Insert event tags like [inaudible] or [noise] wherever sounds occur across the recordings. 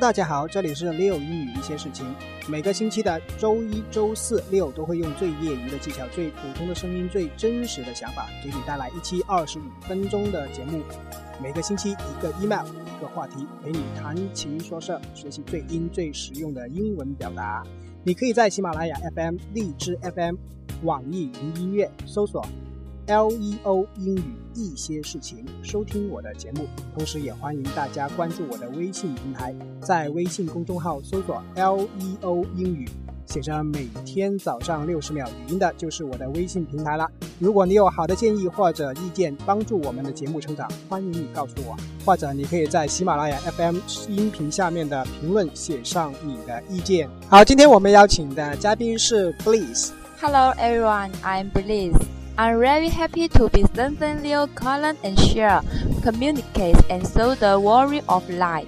大家好，这里是六英语一些事情。每个星期的周一、周四、六都会用最业余的技巧、最普通的声音、最真实的想法，给你带来一期二十五分钟的节目。每个星期一个 email，一个话题，陪你谈情说事，学习最英最实用的英文表达。你可以在喜马拉雅 FM、荔枝 FM、网易云音乐搜索。Leo 英语一些事情，收听我的节目，同时也欢迎大家关注我的微信平台，在微信公众号搜索 Leo 英语，写着每天早上六十秒语音的，就是我的微信平台了。如果你有好的建议或者意见，帮助我们的节目成长，欢迎你告诉我，或者你可以在喜马拉雅 FM 音频下面的评论写上你的意见。好，今天我们邀请的嘉宾是 Bliss。Hello everyone, I'm Bliss. I'm very happy to be Stephen Leo Colin and share, communicate and show the worry of life.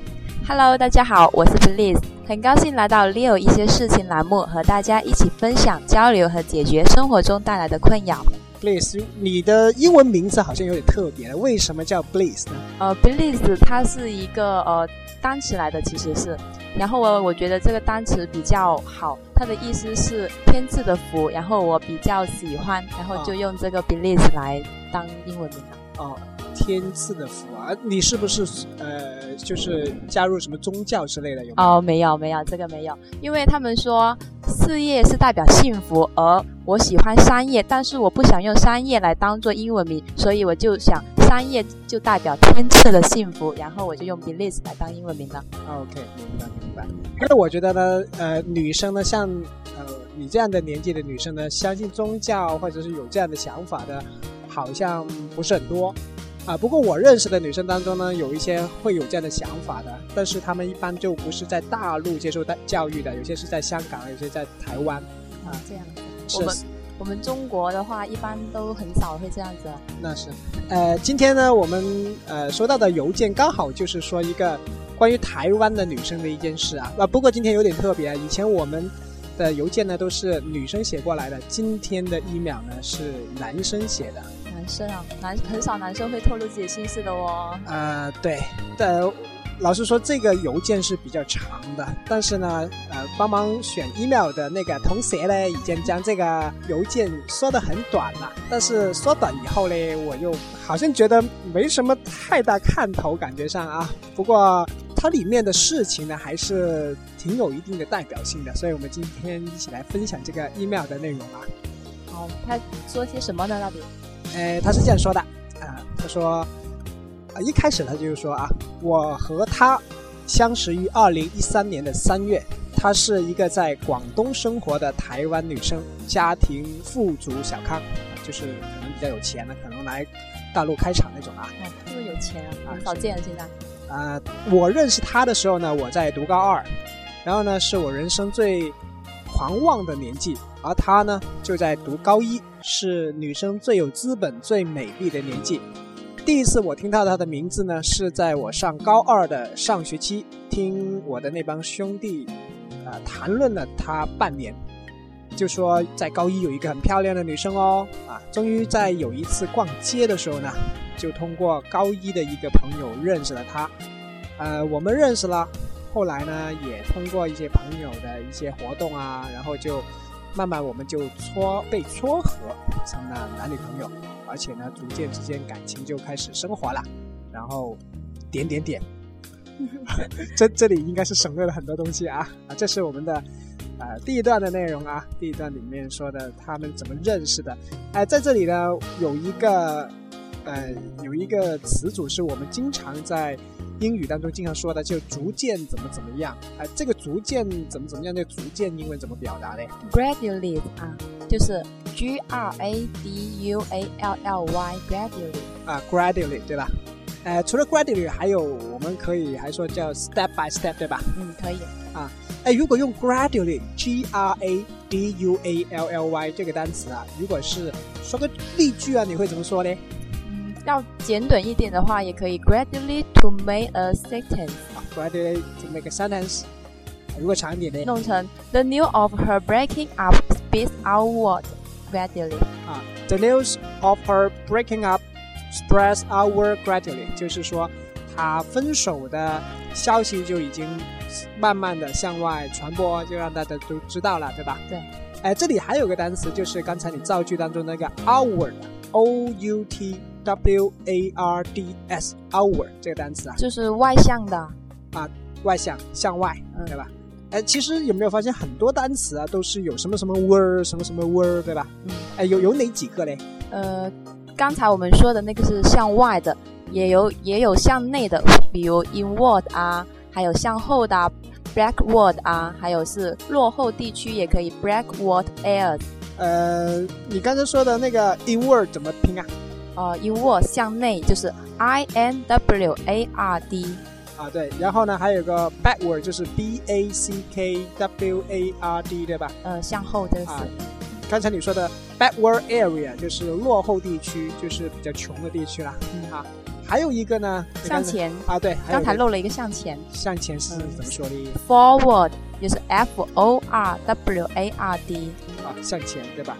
Hello，大家好，我是 Bliss，很高兴来到 Leo 一些事情栏目，和大家一起分享、交流和解决生活中带来的困扰。Bliss，你的英文名字好像有点特别，为什么叫 Bliss 呢？呃，Bliss 它是一个呃单词来的，其实是。然后我我觉得这个单词比较好，它的意思是天赐的福，然后我比较喜欢，然后就用这个 bliss 来当英文名了。哦，天赐的福啊！你是不是呃，就是加入什么宗教之类的？有哦，没有没有，这个没有，因为他们说事业是代表幸福，而我喜欢商业，但是我不想用商业来当做英文名，所以我就想。商业就代表天赐的幸福，然后我就用 bliss 来当英文名了。OK，明白明白。因为我觉得呢，呃，女生呢，像呃你这样的年纪的女生呢，相信宗教或者是有这样的想法的，好像不是很多啊。不过我认识的女生当中呢，有一些会有这样的想法的，但是她们一般就不是在大陆接受的教育的，有些是在香港，有些在台湾啊，这样是。我们中国的话，一般都很少会这样子。那是，呃，今天呢，我们呃收到的邮件刚好就是说一个关于台湾的女生的一件事啊。啊，不过今天有点特别，以前我们的邮件呢都是女生写过来的，今天的 email 呢是男生写的。男生啊，男很少男生会透露自己心事的哦。呃，对，的。老实说，这个邮件是比较长的，但是呢，呃，帮忙选 email 的那个同学呢，已经将这个邮件缩得很短了。但是缩短以后呢，我又好像觉得没什么太大看头，感觉上啊。不过它里面的事情呢，还是挺有一定的代表性的，所以我们今天一起来分享这个 email 的内容啊。好，他说些什么呢？到底？呃，他是这样说的，啊，他说。啊，一开始他就是说啊，我和她相识于二零一三年的三月，她是一个在广东生活的台湾女生，家庭富足小康，就是可能比较有钱的，可能来大陆开厂那种啊。哦，这么有钱啊，少见了现在。啊，我认识她的时候呢，我在读高二，然后呢是我人生最狂妄的年纪，而她呢就在读高一，是女生最有资本、最美丽的年纪。第一次我听到他的名字呢，是在我上高二的上学期，听我的那帮兄弟，啊谈论了他半年，就说在高一有一个很漂亮的女生哦，啊，终于在有一次逛街的时候呢，就通过高一的一个朋友认识了她，呃，我们认识了，后来呢也通过一些朋友的一些活动啊，然后就。慢慢我们就撮被撮合成了男女朋友，而且呢，逐渐之间感情就开始升华了。然后点点点，[laughs] 这这里应该是省略了很多东西啊啊！这是我们的呃第一段的内容啊，第一段里面说的他们怎么认识的。哎，在这里呢有一个呃有一个词组是我们经常在。英语当中经常说的就逐渐怎么怎么样，哎，这个逐渐怎么怎么样，这逐渐英文怎么表达嘞？Gradually 啊，就是 G R A D U A L L Y，gradually 啊，gradually 对吧？呃，除了 gradually，还有我们可以还说叫 step by step 对吧？嗯，可以。啊，哎，如果用 gradually，G R A D U A L L Y 这个单词啊，如果是说个例句啊，你会怎么说呢？要简短一点的话，也可以 gradually to make a sentence。gradually to make a sentence。如果长一点的，弄成 the news of her breaking up spreads outward gradually。啊，the news of her breaking up spreads outward gradually，就是说 他分手的消息就已经慢慢的向外传播，就让大家都知道了，对吧？对。哎，这里还有个单词，就是刚才你造句当中那个 outward，o u t W a r d s，outward 这个单词啊，就是外向的啊，外向向外，对吧？哎，其实有没有发现很多单词啊，都是有什么什么 word，什么什么 word，对吧？嗯。哎，有有哪几个嘞？呃，刚才我们说的那个是向外的，也有也有向内的，比如 inward 啊，还有向后的。Backward 啊，还有是落后地区也可以 backward areas。呃，你刚才说的那个 inward 怎么拼啊？呃，inward 向内就是 I N W A R D。啊，对，然后呢还有个 backward 就是 B A C K W A R D，对吧？呃，向后就是。刚才你说的 backward area 就是落后地区，就是比较穷的地区啦。嗯，好。还有一个呢，向前啊，对，刚才漏了一个向前。向前是怎么说的？Forward 就是 F O R W A R D 啊，向前对吧？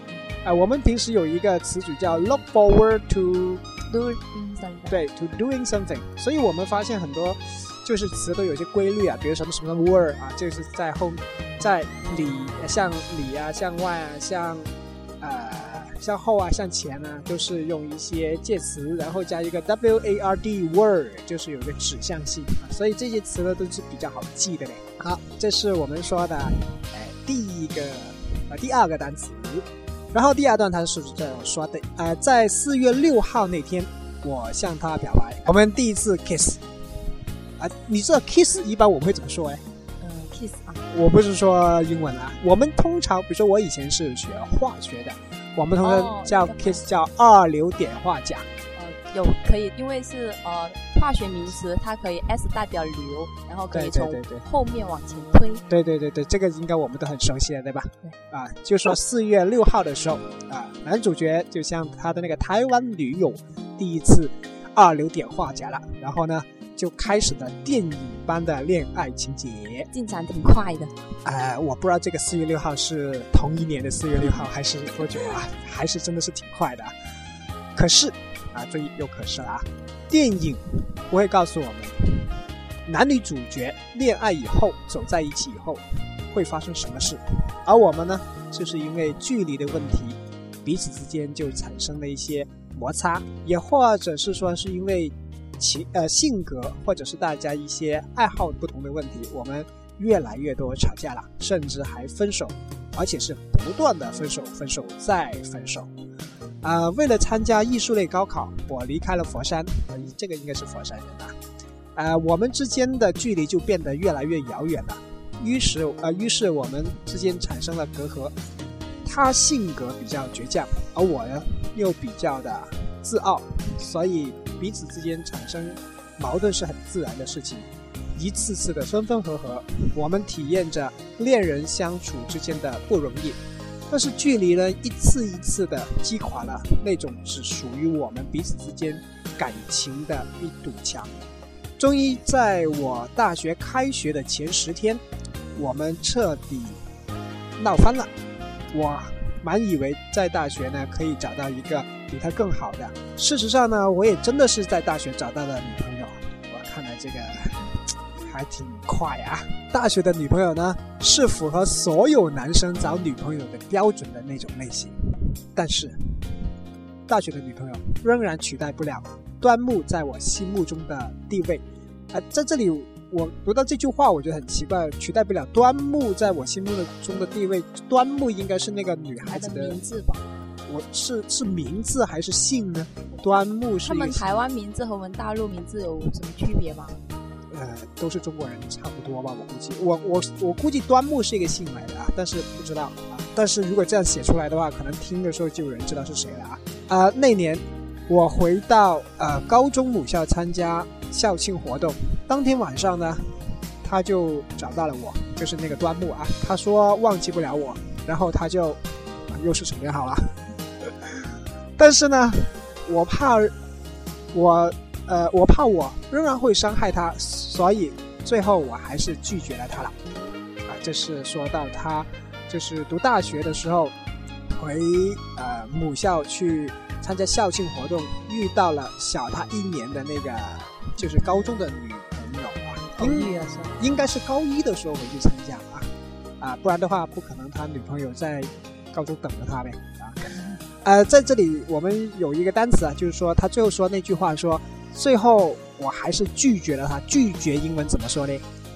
啊，我们平时有一个词组叫 look forward to doing something，对，to doing something。所以我们发现很多就是词都有些规律啊，比如什么什么 word 啊，就是在后，在里向里啊，向外啊，向呃。向后啊，向前啊，都是用一些介词，然后加一个 w a r d word，就是有一个指向性啊，所以这些词呢都是比较好记的嘞。好，这是我们说的，呃，第一个呃第二个单词，然后第二段他是这样说的，呃，在四月六号那天，我向他表白，我们第一次 kiss，啊，你知道 kiss 一般我们会怎么说哎？嗯，kiss 啊，我不是说英文啊，我们通常比如说我以前是学化学的。我们通常叫 kiss 叫二硫碘化钾。呃，有可以，因为是呃化学名词，它可以 S 代表硫，然后可以从后面往前推。对对对对，这个应该我们都很熟悉了，对吧？对。啊，就说四月六号的时候啊，男主角就像他的那个台湾女友第一次二硫碘化钾了，然后呢？就开始了电影般的恋爱情节，进展挺快的。呃，我不知道这个四月六号是同一年的四月六号还是多久啊？还是真的是挺快的。可是啊，这又可是了啊！电影不会告诉我们，男女主角恋爱以后走在一起以后会发生什么事，而我们呢，就是因为距离的问题，彼此之间就产生了一些摩擦，也或者是说是因为。情呃性格或者是大家一些爱好不同的问题，我们越来越多吵架了，甚至还分手，而且是不断的分手，分手再分手。啊，为了参加艺术类高考，我离开了佛山，呃这个应该是佛山人吧？啊，我们之间的距离就变得越来越遥远了。于是呃，于是我们之间产生了隔阂。他性格比较倔强，而我呢又比较的自傲，所以。彼此之间产生矛盾是很自然的事情，一次次的分分合合，我们体验着恋人相处之间的不容易。但是距离呢，一次一次的击垮了那种只属于我们彼此之间感情的一堵墙。终于在我大学开学的前十天，我们彻底闹翻了。我满以为在大学呢可以找到一个。比他更好的。事实上呢，我也真的是在大学找到了女朋友。我看来这个还挺快啊！大学的女朋友呢，是符合所有男生找女朋友的标准的那种类型。但是，大学的女朋友仍然取代不了端木在我心目中的地位。啊，在这里我读到这句话，我觉得很奇怪，取代不了端木在我心目中的地位。端木应该是那个女孩子的名字吧？我是是名字还是姓呢？端木是。他们台湾名字和我们大陆名字有什么区别吗？呃，都是中国人，差不多吧，我估计。我我我估计端木是一个姓来的啊，但是不知道啊。但是如果这样写出来的话，可能听的时候就有人知道是谁了啊。啊，那年我回到呃高中母校参加校庆活动，当天晚上呢，他就找到了我，就是那个端木啊。他说忘记不了我，然后他就啊又是什么样好了？[laughs] 但是呢，我怕我呃，我怕我仍然会伤害他，所以最后我还是拒绝了他了。啊，这是说到他就是读大学的时候回呃母校去参加校庆活动，遇到了小他一年的那个就是高中的女朋友啊，应该是高一的时候回去参加啊，啊，不然的话不可能他女朋友在高中等着他呗啊。呃，在这里我们有一个单词啊，就是说他最后说那句话说，最后我还是拒绝了他。拒绝英文怎么说呢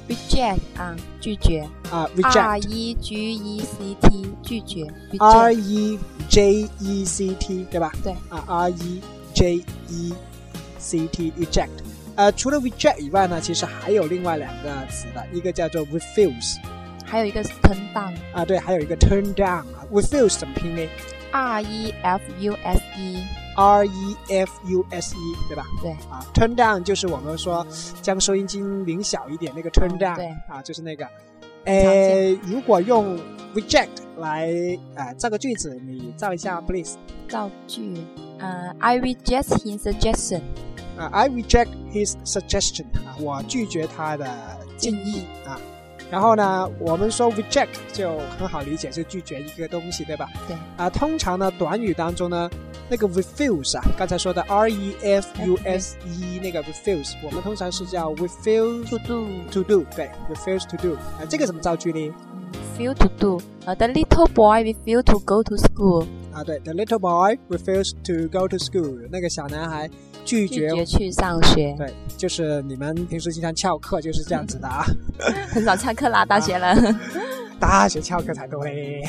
？reject 啊，拒绝啊，R，reject。E G E C T，拒绝 R，reject，E J E C T 对吧？对啊，R E J E C T reject。呃，除了 reject 以外呢，其实还有另外两个词的，一个叫做 refuse 还有一个是 turn down。啊，对，还有一个 turn down 啊。refuse 怎么拼呢 R E F U S E，？R E F U S E 对吧？对啊，turn down 就是我们说将收音机拧小一点那个 turn 嗯 down，、对啊，就是那个。常呃，如果用 reject 来呃造个句子，你造一下，please。造句，呃，I reject his suggestion。啊、i reject his suggestion 啊，我拒绝他的建议啊。然后呢，我们说 reject 就很好理解，是拒绝一个东西，对吧？对。啊，通常呢，短语当中呢，那个 refuse 啊，刚才说的 r e f u s e 那个 refuse，我们通常是叫 refuse To do，to do，对，refuse to do。啊，这个怎么造句呢？？refuse to do。啊，The little boy refused to go to school，啊，对，the little boy refused to go to school，那个小男孩拒绝。拒绝去上学。对，就是你们平时经常翘课就是这样子的啊。[laughs] 很少翘课啦，大学了。大学翘课才多嘞。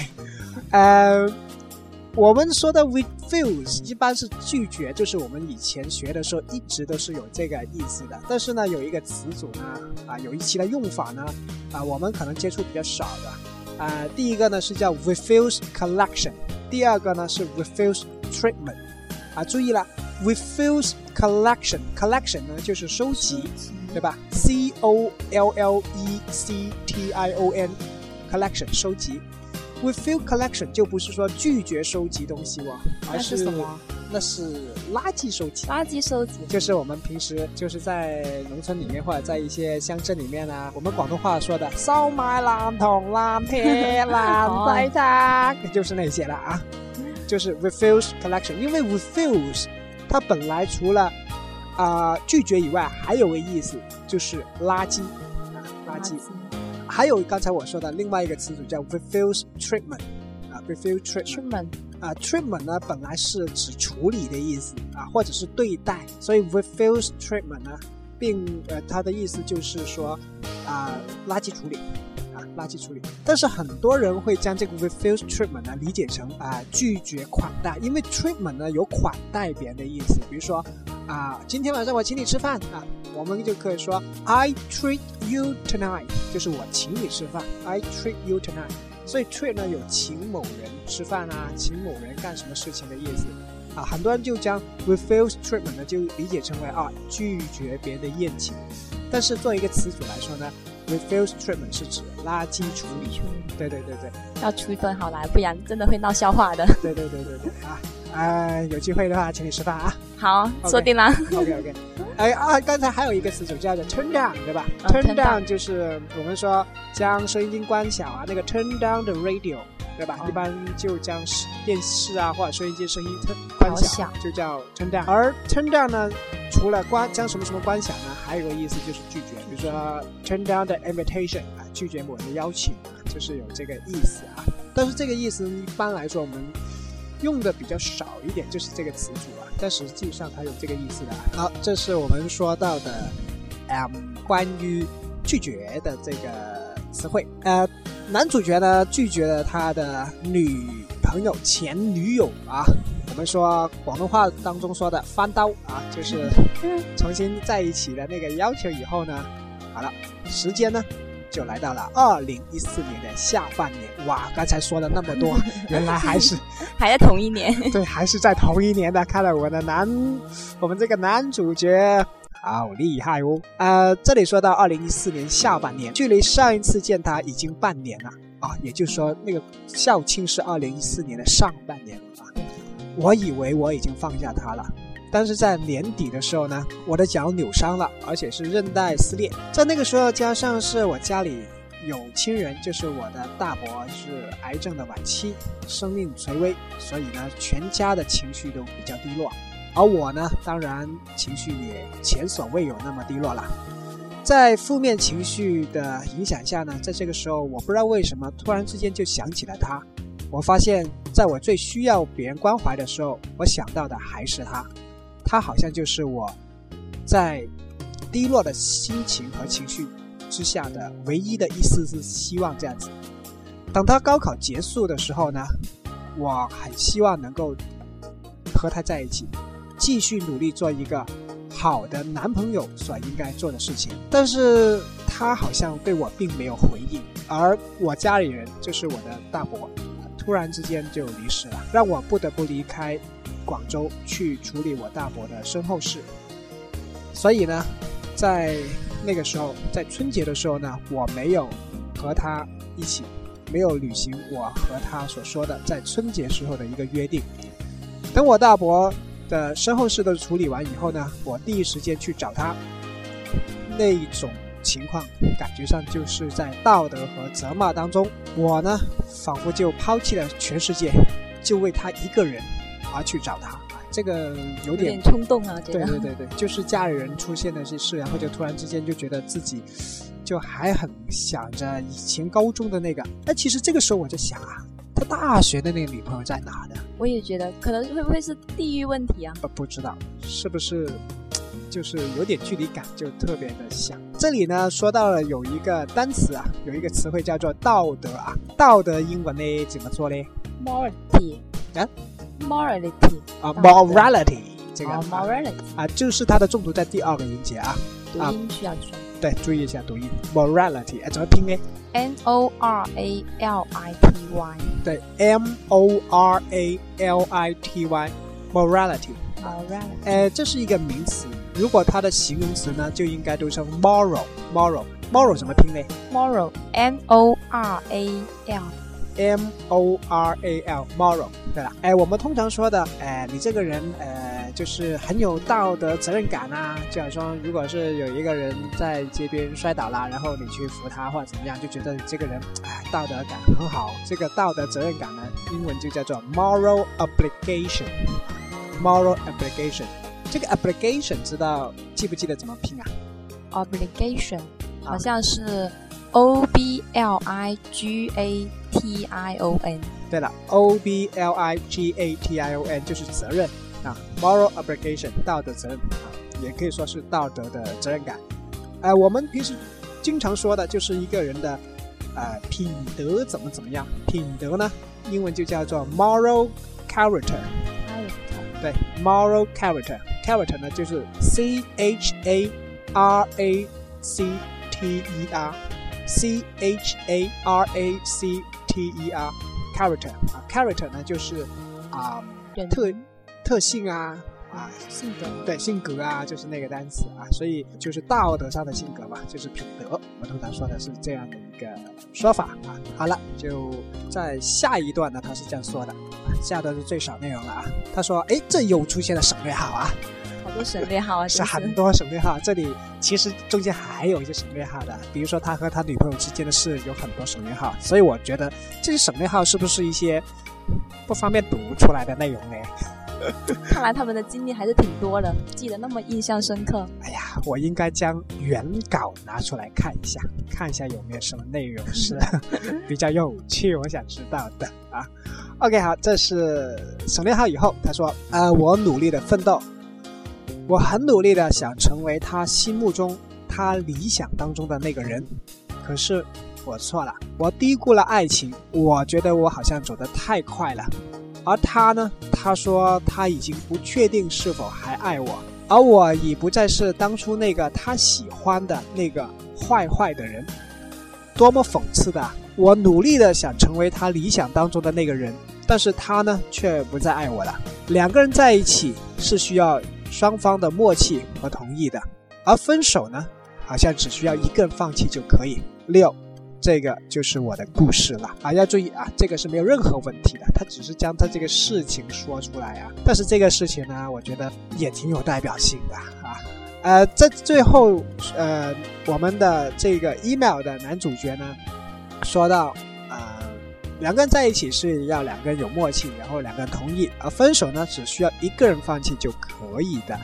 呃，我们说的 refuse 一般是拒绝，就是我们以前学的时候一直都是有这个意思的。但是呢，有一个词组呢，啊，有一期的用法呢，啊，我们可能接触比较少的。啊，第一个呢是叫 refuse collection，第二个呢是 refuse treatment。啊，注意了，refuse collection，collection 呢就是收集。对吧？C O L L E C T I O N，collection 收集。 Refuse collection 就不是说拒绝收集东西哦，而是什么？那是垃圾收集。垃圾收集。就是我们平时就是在农村里面或者在一些乡镇里面啊，我们广东话说的收买烂铜、烂铁、[laughs] 烂仔渣，就是那些了啊。就是 refuse collection，因为 refuse 它本来除了啊、拒绝以外，还有个意思就是垃圾啊，垃圾。还有刚才我说的另外一个词组叫 refuse treatment 啊，refuse treatment。啊，treatment 呢本来是指处理的意思啊，或者是对待，所以 refuse treatment 呢，并呃它的意思就是说啊垃圾处理啊垃圾处理。但是很多人会将这个 refuse treatment 呢理解成啊拒绝款待，因为 treatment 呢有款待别人的意思，比如说啊今天晚上我请你吃饭啊，我们就可以说 I treat you tonight，就是我请你吃饭，I treat you tonight。所以 treat 呢有请某人吃饭啊，请某人干什么事情的意思啊，很多人就将 refuse treatment 呢就理解成为啊拒绝别人的宴请，但是作为一个词组来说呢，refuse treatment 是指垃圾处理。对对对对要区分好来，不然真的会闹笑话的。对对对对对啊啊、有机会的话请你吃饭啊。好说定了。OK OK，哎啊，刚才还有一个词组叫做 turn down，对吧、turn down 就是我们说将收音机关小啊，那个 turn down the radio，对吧？哦一般就将视电视啊或者收音机声音关小就叫 turn down。而 turn down 呢，除了关将什么什么关小呢，还有一个意思就是拒绝，比如说 turn down the invitation 啊，拒绝某人的邀请啊，就是有这个意思啊。但是这个意思一般来说我们用的比较少一点，就是这个词组啊，但实际上它有这个意思的啊。好，这是我们说到的，嗯，关于拒绝的这个词汇。呃，男主角呢拒绝了他的女朋友、前女友啊。我们说广东话当中说的翻刀啊，就是重新在一起的那个要求以后呢，好了，时间呢就来到了二零一四年的下半年。哇，刚才说了那么多，[laughs] 原来还是 [laughs] 还在同一年。[laughs] 对，还是在同一年的。看来我们的男，我们这个男主角好厉害哦。呃，这里说到二零一四年下半年，距离上一次见他已经半年了啊，也就是说那个校庆是二零一四年的上半年了啊。我以为我已经放下他了。但是在年底的时候呢，我的脚扭伤了，而且是韧带撕裂。在那个时候，加上是我家里有亲人，就是我的大伯是癌症的晚期，生命垂危，所以呢，全家的情绪都比较低落。而我呢，当然情绪也前所未有那么低落了。在负面情绪的影响下呢，在这个时候，我不知道为什么突然之间就想起了他。我发现，在我最需要别人关怀的时候，我想到的还是他。他好像就是我在低落的心情和情绪之下的唯一的一丝丝希望。这样子，等他高考结束的时候呢，我很希望能够和他在一起，继续努力做一个。好的男朋友所应该做的事情，但是他好像对我并没有回应，而我家里人就是我的大伯，突然之间就离世了，让我不得不离开广州去处理我大伯的身后事。所以呢，在那个时候，在春节的时候呢，我没有和他一起，没有履行我和他所说的在春节时候的一个约定。等我大伯。的身后事都处理完以后呢，我第一时间去找他，那一种情况感觉上就是在道德和责骂当中，我呢仿佛就抛弃了全世界，就为他一个人而去找他，这个有点冲动啊！对对对对，就是家里人出现的这事，然后就突然之间就觉得自己就还很想着以前高中的那个，那其实这个时候我就想啊。他大学的那个女朋友在哪呢？我也觉得，可能会不会是地域问题啊？不不知道，是不是就是有点距离感，就特别的像。这里呢，说到了有一个单词啊，有一个词汇叫做道德啊。道德英文呢怎么说呢？morality 啊，morality 啊，morality 这个 morality 啊，就是它的重读在第二个音节啊。读音需要注意。对，注意一下读音，morality，哎，怎么拼呢？N O R A L I T Y。对，M O R A L I T Y，morality。morality。哎，这是一个名词，如果它的形容词呢，就应该读成 moral，moral，moral 怎么拼呢？moral，M O R A L。M O R A L，moral。对了，哎，我们通常说的，哎，你这个人，呃。就是很有道德责任感啊，就好像如果是有一个人在街边摔倒了，然后你去扶他或者怎么样，就觉得你这个人哎道德感很好。这个道德责任感呢，英文就叫做 moral obligation，moral obligation。这个 obligation 知道记不记得怎么拼啊？obligation 好像是 O B L I G A T I O N。对了，O B L I G A T I O N 就是责任。啊，moral obligation 道德责任啊，也可以说是道德的责任感。呃，我们平时经常说的就是一个人的呃品德怎么怎么样。品德呢，英文就叫做 moral character。对，moral character，character 呢就是 c h a r a c t e r，c h a r a c t e r，character 啊，character 呢就是啊特。特性啊啊，性格对性格啊，就是那个单词啊，所以就是道德上的性格嘛，就是品德。我们通常说的是这样的一个说法啊。好了，就在下一段呢，他是这样说的啊，下段是最少内容了啊。他说：“哎，这又出现了省略号啊，好多省略号啊，是很多省略号。这里其实中间还有一些省略号的，比如说他和他女朋友之间的事有很多省略号，所以我觉得这些省略号是不是一些不方便读出来的内容呢？”看来他们的经历还是挺多的，记得那么印象深刻。哎呀，我应该将原稿拿出来看一下，看一下有没有什么内容是 [laughs] 比较有趣，我想知道的啊。OK，好，这是省略号以后，他说：“呃，我努力的奋斗，我很努力的想成为他心目中、他理想当中的那个人，可是我错了，我低估了爱情，我觉得我好像走得太快了。”而他呢？他说他已经不确定是否还爱我，而我已不再是当初那个他喜欢的那个坏坏的人。多么讽刺的！我努力的想成为他理想当中的那个人，但是他呢，却不再爱我了。两个人在一起是需要双方的默契和同意的，而分手呢，好像只需要一个人放弃就可以。六。这个就是我的故事了啊！要注意啊，这个是没有任何问题的，他只是将他这个事情说出来啊。但是这个事情呢，我觉得也挺有代表性的啊。呃，在最后，呃，我们的这个 email 的男主角呢，说到，两个人在一起是要两个人有默契，然后两个人同意，而分手呢，只需要一个人放弃就可以的。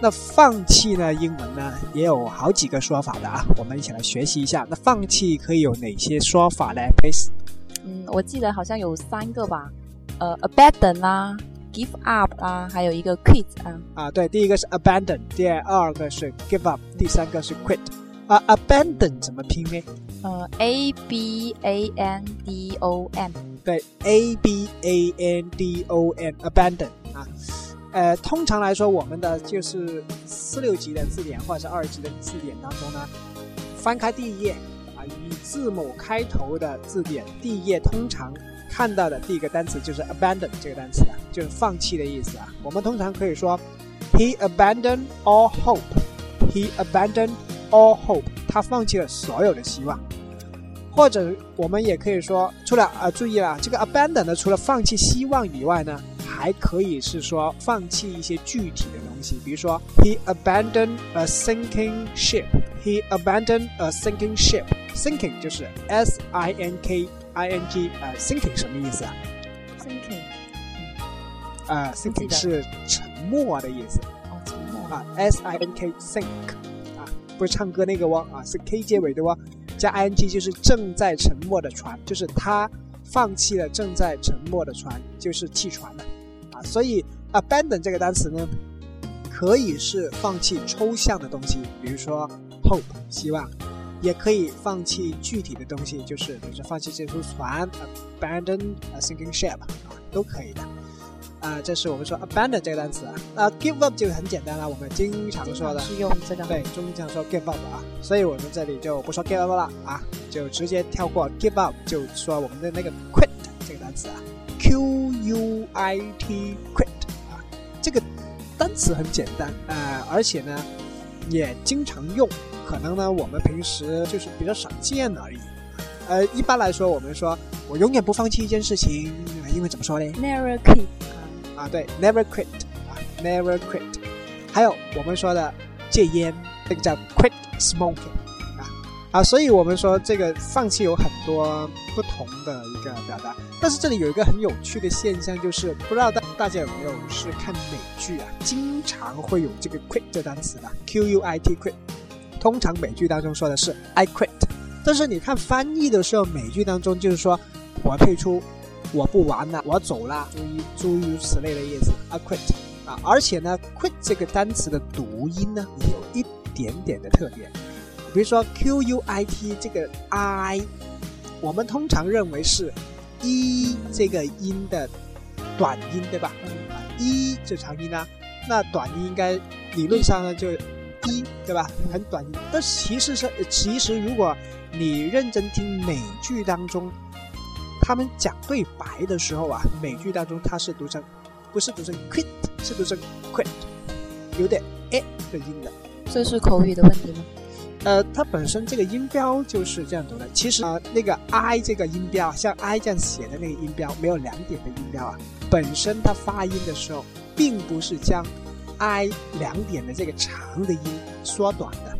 那放弃呢，英文呢也有好几个说法的啊，我们一起来学习一下。那放弃可以有哪些说法呢？Please。[laughs] 嗯，我记得好像有三个吧，呃，abandon 啦，give up 啦，还有一个 quit 啊。啊，对，第一个是 abandon，第二个是 give up，第三个是 quit。啊，abandon 怎么拼呢？呃，a b a n d o n。对，a b a n d o n，abandon 啊。呃，通常来说，我们的就是四六级的字典或者是二级的字典当中呢，翻开第一页啊，以字母开头的字典，第一页通常看到的第一个单词就是 abandon 这个单词啊，就是放弃的意思啊。我们通常可以说，he abandoned all hope。He abandoned all hope，他放弃了所有的希望，或者我们也可以说，除了啊，注意了，这个 abandon 呢，除了放弃希望以外呢，还可以是说放弃一些具体的东西，比如说 He abandoned a sinking ship。He abandoned a sinking ship。Sinking 就是 S I N K I N G，呃，sinking 什么意思啊？Sinking，啊，sinking 是沉没的意思。啊，s i n k sink，啊，不是唱歌那个汪啊，是 k 结尾的汪，加 i n g 就是正在沉没的船，就是他放弃了正在沉没的船，就是弃船了，啊，所以 abandon 这个单词呢，可以是放弃抽象的东西，比如说 hope 希望，也可以放弃具体的东西，就是比如说放弃这艘船，abandon a sinking ship，啊，都可以的。啊，这是我们说 abandon 这个单词啊，啊 give up 就很简单了，我们经常说的，是用这个，对，经常说 give up 啊，所以我们这里就不说 give up 了啊，就直接跳过 give up，就说我们的那个 quit 这个单词啊，q u i t quit 啊，这个单词很简单啊，而且呢也经常用，可能呢我们平时就是比较少见而已，呃，一般来说我们说我永远不放弃一件事情，因为怎么说呢？Never quit。啊，对，never quit 啊，never quit。还有我们说的戒烟，这个叫 quit smoking 啊啊，所以我们说这个放弃有很多不同的一个表达。但是这里有一个很有趣的现象，就是不知道大大家有没有是看美剧啊，经常会有这个 quit 这单词的，q u i t quit。通常美剧当中说的是 I quit，但是你看翻译的时候，美剧当中就是说我退出。我不玩了，我走了，诸诸如此类的意思，I quit 啊，而且呢，quit 这个单词的读音呢，有一点点的特点，比如说 Q U I T 这个 I，我们通常认为是一这个音的短音，对吧？啊，一这长音呢，那短音应该理论上呢就一，对吧？很短音，但其实是其实如果你认真听美剧当中。他们讲对白的时候啊，美剧当中它是读成，不是读成 quit，是读成 quit，有点 a 的音的。这是口语的问题吗？呃，它本身这个音标就是这样读的。其实啊，那个 i 这个音标，像 i 这样写的那个音标，没有两点的音标啊，本身它发音的时候，并不是将 i 两点的这个长的音缩短的，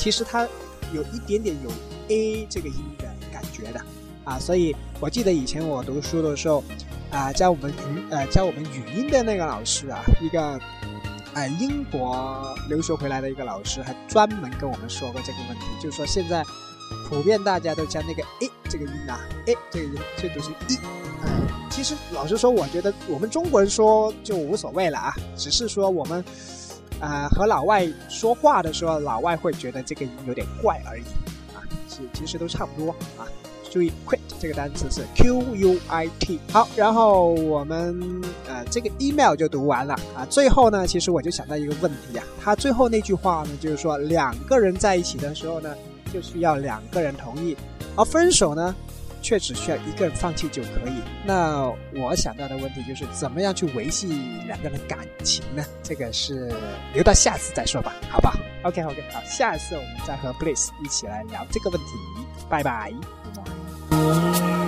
其实它有一点点有 a 这个音的感觉的。啊，所以我记得以前我读书的时候，啊，教我们语呃教我们语音的那个老师啊，一个，呃英国留学回来的一个老师，还专门跟我们说过这个问题，就是说现在普遍大家都将那个 a 这个音啊，a 这个音就读成 e。其实老实说，我觉得我们中国人说就无所谓了啊，只是说我们，啊和老外说话的时候，老外会觉得这个音有点怪而已，啊，其其实都差不多啊。注意，quit 这个单词是 Q U I T。好，然后我们呃这个 email 就读完了啊。最后呢，其实我就想到一个问题啊，他最后那句话呢，就是说两个人在一起的时候呢，就需要两个人同意，而分手呢，却只需要一个人放弃就可以。那我想到的问题就是，怎么样去维系两个人感情呢？这个是留到下次再说吧，好吧？OK OK，好，下一次我们再和 Bliss 一起来聊这个问题。拜拜。Thank you.